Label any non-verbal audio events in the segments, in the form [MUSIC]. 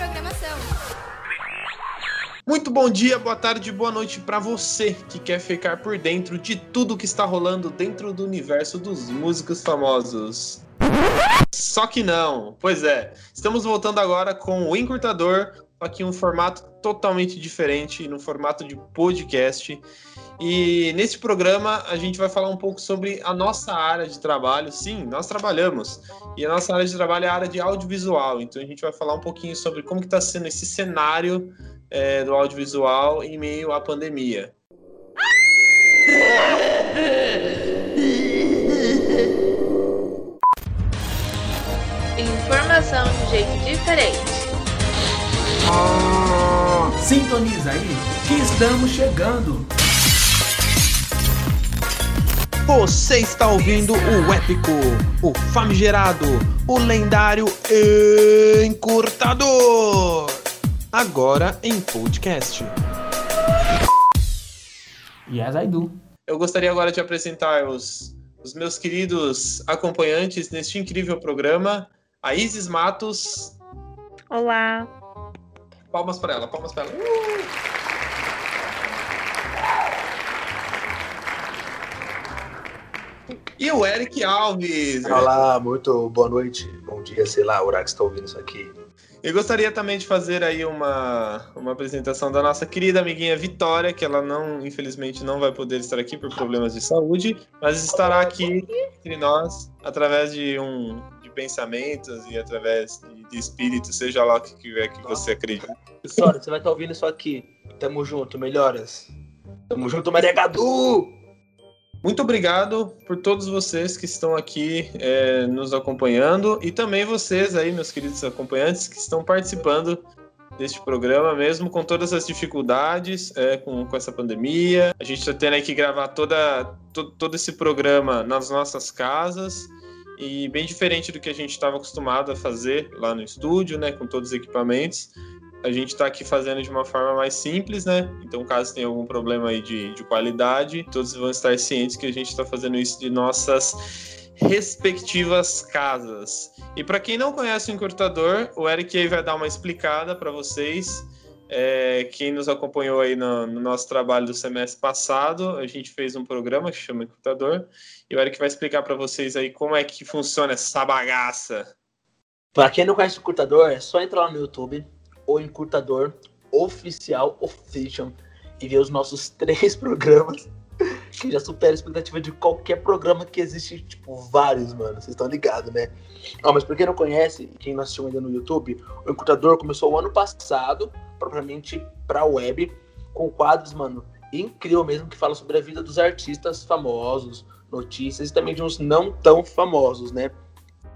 programação. Muito bom dia, boa tarde, boa noite para você que quer ficar por dentro de tudo que está rolando dentro do universo dos músicos famosos. Só que não, pois é. Estamos voltando agora com o Encurtador, aqui um formato totalmente diferente, no formato de podcast. E nesse programa a gente vai falar um pouco sobre a nossa área de trabalho. Sim, nós trabalhamos. E a nossa área de trabalho é a área de audiovisual. Então a gente vai falar um pouquinho sobre como está sendo esse cenário é, do audiovisual em meio à pandemia. Informação de jeito diferente. Sintoniza aí que estamos chegando. Você está ouvindo o épico, o famigerado, o lendário Encurtador. Agora em podcast. Yes, I do. Eu gostaria agora de apresentar os, os meus queridos acompanhantes neste incrível programa. A Isis Matos. Olá. Palmas para ela, palmas para ela. Uh! E o Eric Alves. Olá, muito boa noite, bom dia, sei lá, o horário que está ouvindo isso aqui. Eu gostaria também de fazer aí uma, uma apresentação da nossa querida amiguinha Vitória, que ela não, infelizmente, não vai poder estar aqui por problemas de saúde, mas estará aqui entre nós através de um de pensamentos e através de, de espírito, seja lá o que tiver que você acredita. Vitória, você vai estar ouvindo isso aqui. Tamo junto, melhoras. Tamo junto, Maria Gadu! Muito obrigado por todos vocês que estão aqui é, nos acompanhando e também vocês aí, meus queridos acompanhantes, que estão participando deste programa, mesmo com todas as dificuldades, é, com, com essa pandemia. A gente está tendo que gravar toda, to, todo esse programa nas nossas casas e bem diferente do que a gente estava acostumado a fazer lá no estúdio, né, com todos os equipamentos a gente está aqui fazendo de uma forma mais simples, né? Então, caso tenha algum problema aí de, de qualidade, todos vão estar cientes que a gente está fazendo isso de nossas respectivas casas. E para quem não conhece o encurtador, o Eric aí vai dar uma explicada para vocês. É, quem nos acompanhou aí no, no, nosso trabalho do semestre passado, a gente fez um programa que chama Encurtador, e o Eric vai explicar para vocês aí como é que funciona essa bagaça. Para quem não conhece o encurtador, é só entrar no YouTube, o encurtador oficial, official, e ver os nossos [LAUGHS] três programas, que já supera a expectativa de qualquer programa que existe, tipo, vários, mano. Vocês estão ligados, né? Ah, mas pra quem não conhece, quem não assistiu ainda no YouTube, o Encurtador começou o ano passado, propriamente pra web, com quadros, mano, incrível mesmo, que fala sobre a vida dos artistas famosos, notícias e também de uns não tão famosos, né?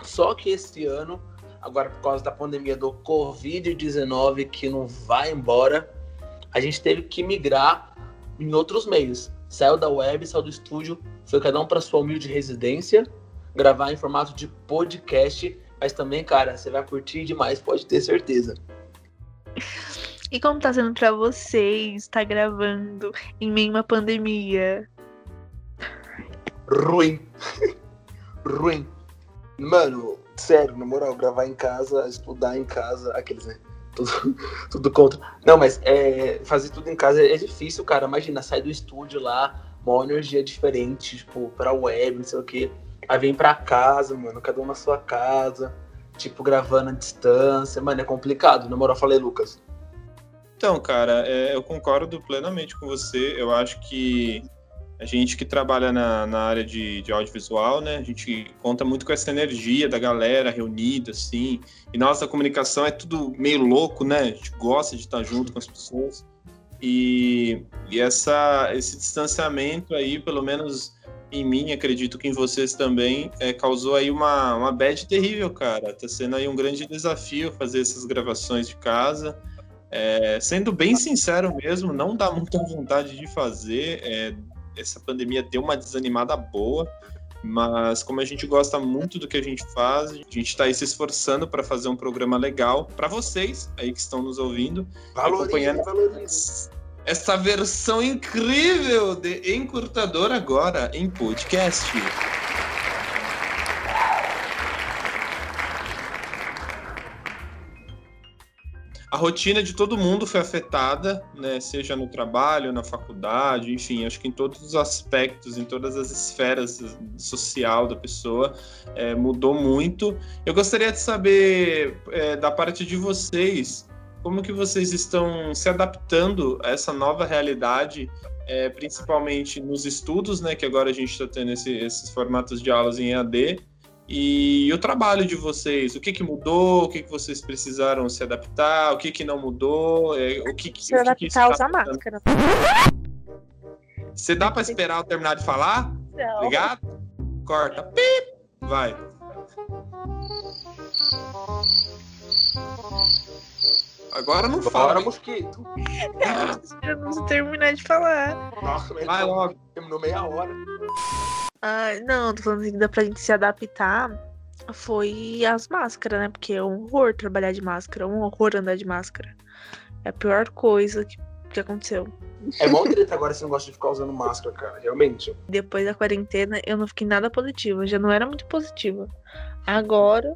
Só que esse ano agora por causa da pandemia do Covid-19 que não vai embora, a gente teve que migrar em outros meios. Saiu da web, saiu do estúdio, foi cada um para sua humilde residência, gravar em formato de podcast, mas também, cara, você vai curtir demais, pode ter certeza. E como tá sendo para vocês estar tá gravando em meio a uma pandemia? Ruim. [LAUGHS] Ruim. Mano, Sério, na moral, gravar em casa, estudar em casa, aqueles, né? Tudo, [LAUGHS] tudo contra. Não, mas é, fazer tudo em casa é, difícil, cara. Imagina, sai do estúdio lá, uma energia diferente, tipo, pra web, não sei o quê. Aí vem pra casa, mano, cada um na sua casa, tipo, gravando à distância. Mano, é complicado. Na moral, falei, Lucas. Então, cara, é, eu concordo plenamente com você. Eu acho que a gente que trabalha na, na área de, de, audiovisual, né? A gente conta muito com essa energia da galera reunida, assim. E nossa comunicação é tudo meio louco, né? A gente gosta de estar junto com as pessoas. E, e essa, esse distanciamento aí, pelo menos em mim, acredito que em vocês também, é, causou aí uma, uma bad terrível, cara. Tá sendo aí um grande desafio fazer essas gravações de casa. É, sendo bem sincero mesmo, não dá muita vontade de fazer. É, essa pandemia deu uma desanimada boa, mas como a gente gosta muito do que a gente faz, a gente está aí se esforçando para fazer um programa legal para vocês aí que estão nos ouvindo, valorize, acompanhando valorize. essa versão incrível de Encurtador agora em podcast. A rotina de todo mundo foi afetada, né? Seja no trabalho, na faculdade, enfim, acho que em todos os aspectos, em todas as esferas social da pessoa, é, mudou muito. Eu gostaria de saber é, da parte de vocês como que vocês estão se adaptando a essa nova realidade, é, principalmente nos estudos, né? Que agora a gente está tendo esse, esses formatos de aulas em EAD e o trabalho de vocês, o que, que mudou, o que, que vocês precisaram se adaptar, o que, que não mudou, é, o que, que Se adaptar a usar máscara. Você dá para esperar eu terminar de falar? Não. Obrigado? Corta. Pip! Vai. Agora não fala. mosquito. [LAUGHS] Eu não terminar de falar. Nossa, mas Vai logo. terminou meia hora. Ai, não, tô falando assim, que dá pra gente se adaptar. Foi as máscaras, né? Porque é um horror trabalhar de máscara, é um horror andar de máscara. É a pior coisa que, que aconteceu. É mó treta agora esse negócio de ficar usando máscara, cara. Realmente. Depois da quarentena, eu não fiquei nada positiva. Eu já não era muito positiva. Agora,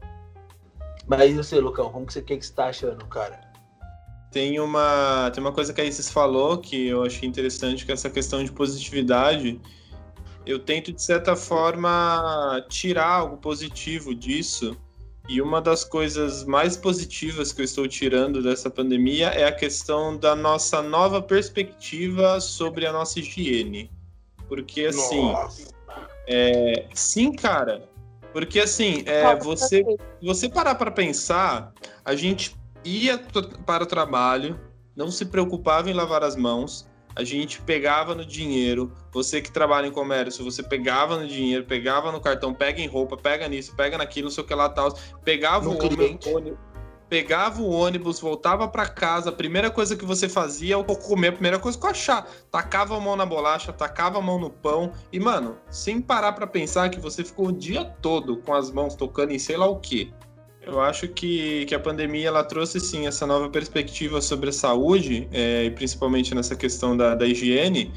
Mas e você, Lucão? Como que você, que que você tá achando, cara? Tem uma, tem uma coisa que a Isis falou que eu achei interessante, que é essa questão de positividade. Eu tento, de certa forma, tirar algo positivo disso. E uma das coisas mais positivas que eu estou tirando dessa pandemia é a questão da nossa nova perspectiva sobre a nossa higiene. Porque, assim, é, sim, cara. Porque, assim, é, você se você parar para pensar, a gente ia para o trabalho, não se preocupava em lavar as mãos, a gente pegava no dinheiro, você que trabalha em comércio, você pegava no dinheiro, pegava no cartão, pega em roupa, pega nisso, pega naquilo, não sei o que lá tal, pegava No o ônibus, cliente. ônibus- pegava o ônibus, voltava para casa, a primeira coisa que você fazia é comer, a primeira coisa que eu achar, tacava a mão na bolacha, tacava a mão no pão e mano, sem parar para pensar que você ficou o dia todo com as mãos tocando em sei lá o que. Eu acho que, que a pandemia ela trouxe sim essa nova perspectiva sobre a saúde, é, e principalmente nessa questão da, da higiene,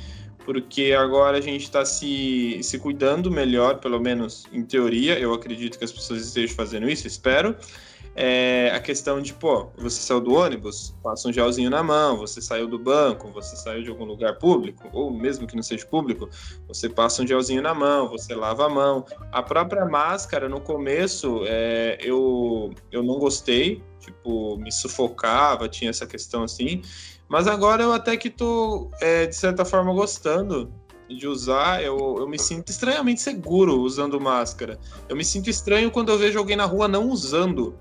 porque agora a gente está se, se cuidando melhor, pelo menos em teoria. Eu acredito que as pessoas estejam fazendo isso, espero. É, a questão de, pô, você saiu do ônibus, passa um gelzinho na mão, você saiu do banco, você saiu de algum lugar público, ou mesmo que não seja público, você passa um gelzinho na mão, você lava a mão. A própria máscara, no começo, é, eu, eu não gostei, tipo, me sufocava, tinha essa questão assim, mas agora eu até que tô, é, de certa forma, gostando de usar, eu, eu me sinto estranhamente seguro usando máscara. Eu me sinto estranho quando eu vejo alguém na rua não usando.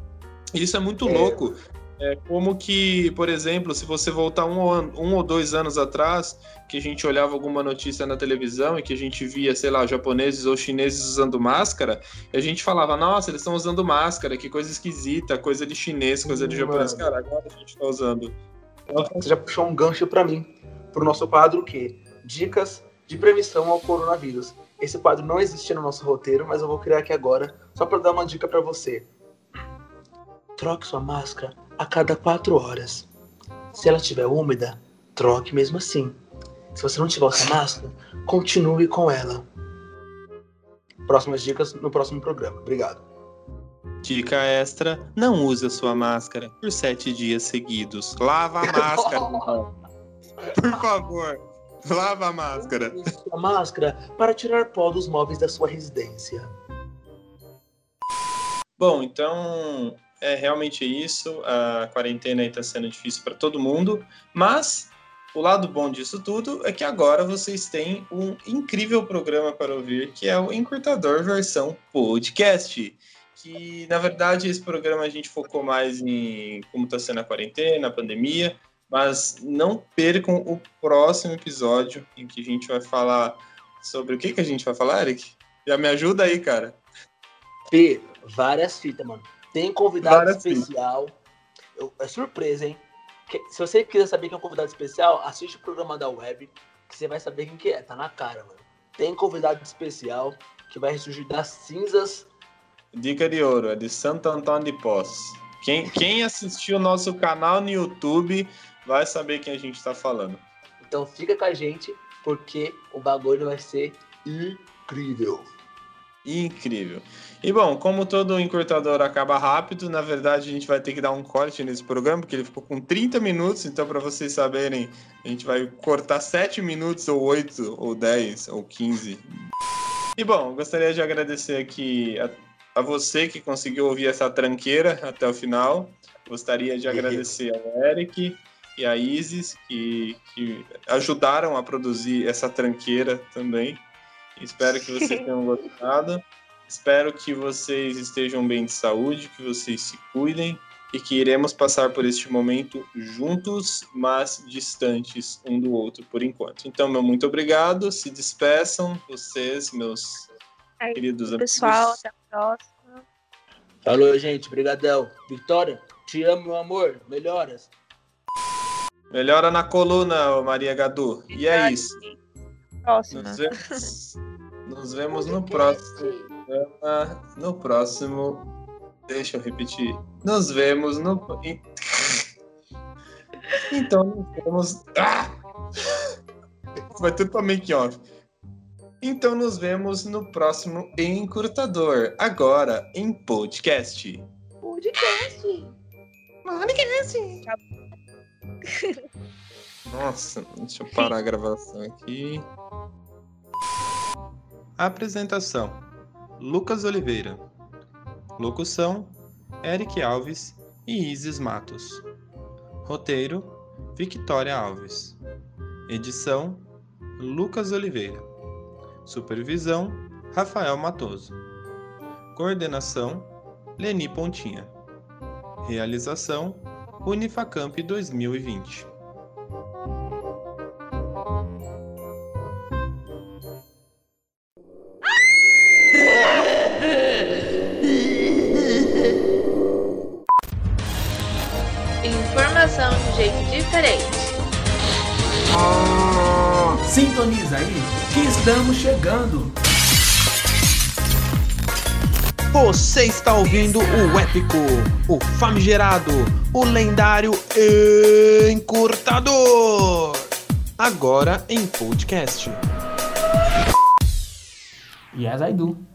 Isso é muito É. louco. É como que, por exemplo, se você voltar um, um ou dois anos atrás, que a gente olhava alguma notícia na televisão e que a gente via, sei lá, japoneses ou chineses usando máscara, e a gente falava, nossa, eles estão usando máscara, que coisa esquisita, coisa de chinês, coisa de japonês. Cara, agora a gente tá usando. Você já puxou um gancho pra mim, pro nosso quadro que Dicas de prevenção ao coronavírus. Esse quadro não existia no nosso roteiro, mas eu vou criar aqui agora, só para dar uma dica para você. Troque sua máscara a cada quatro horas. Se ela estiver úmida, troque mesmo assim. Se você não tiver essa máscara, continue com ela. Próximas dicas no próximo programa. Obrigado. Dica extra: não use a sua máscara por sete dias seguidos. Lava a máscara, [LAUGHS] por favor. Lava a máscara. Use sua máscara para tirar pó dos móveis da sua residência. Bom, então é realmente isso. A quarentena está sendo difícil para todo mundo, mas o lado bom disso tudo é que agora vocês têm um incrível programa para ouvir, que é o Encurtador versão podcast. Que na verdade esse programa a gente focou mais em como está sendo a quarentena, a pandemia, mas não percam o próximo episódio em que a gente vai falar sobre o que, que a gente vai falar, Eric? Já me ajuda aí, cara. P, várias fitas, mano. Tem convidado Várias especial. Eu- é surpresa, hein? Que- se você quiser saber quem é um convidado especial, assiste o programa da web, que você vai saber quem que é. Tá na cara, mano. Tem convidado especial que vai ressurgir das cinzas. Dica de ouro, é de Santo Antônio de Poços. Quem, quem assistiu o nosso canal no YouTube vai saber quem a gente está falando. Então fica com a gente, porque o bagulho vai ser incrível. Incrível. E bom, como todo encurtador acaba rápido, na verdade a gente vai ter que dar um corte nesse programa, porque ele ficou com 30 minutos, então para vocês saberem, a gente vai cortar 7 minutos, ou 8, ou 10, ou 15. E bom, gostaria de agradecer aqui a, a você que conseguiu ouvir essa tranqueira até o final. Gostaria de agradecer ao Eric e a Isis, que, que ajudaram a produzir essa tranqueira também. Espero que vocês [LAUGHS] tenham gostado. Espero que vocês estejam bem de saúde, que vocês se cuidem e que iremos passar por este momento juntos, mas distantes um do outro por enquanto. Então, meu muito obrigado. Se despeçam, vocês, meus Aí, queridos Pessoal, amigos. até a próxima. Falou, gente. Brigadão. Vitória, te amo, meu amor. Melhoras. Melhora na coluna, Maria Gadu. E é isso. Próxima. Nos vemos, [LAUGHS] nos vemos no próximo. No próximo. Deixa eu repetir. Nos vemos no. [LAUGHS] Então, nos vemos. Ah! Vai tudo pra make off. Então, nos vemos no próximo Encurtador. Agora em podcast. Podcast. Podcast. Nossa, deixa eu parar a gravação aqui. Apresentação: Lucas Oliveira. Locução: Eric Alves e Isis Matos. Roteiro: Victoria Alves. Edição: Lucas Oliveira. Supervisão: Rafael Matoso. Coordenação: Leni Pontinha. Realização: Unifacamp 2020. Diferente. Sintoniza aí que estamos chegando. Você está ouvindo o épico, o famigerado, o lendário Encurtador. Agora em podcast. Yes, I do.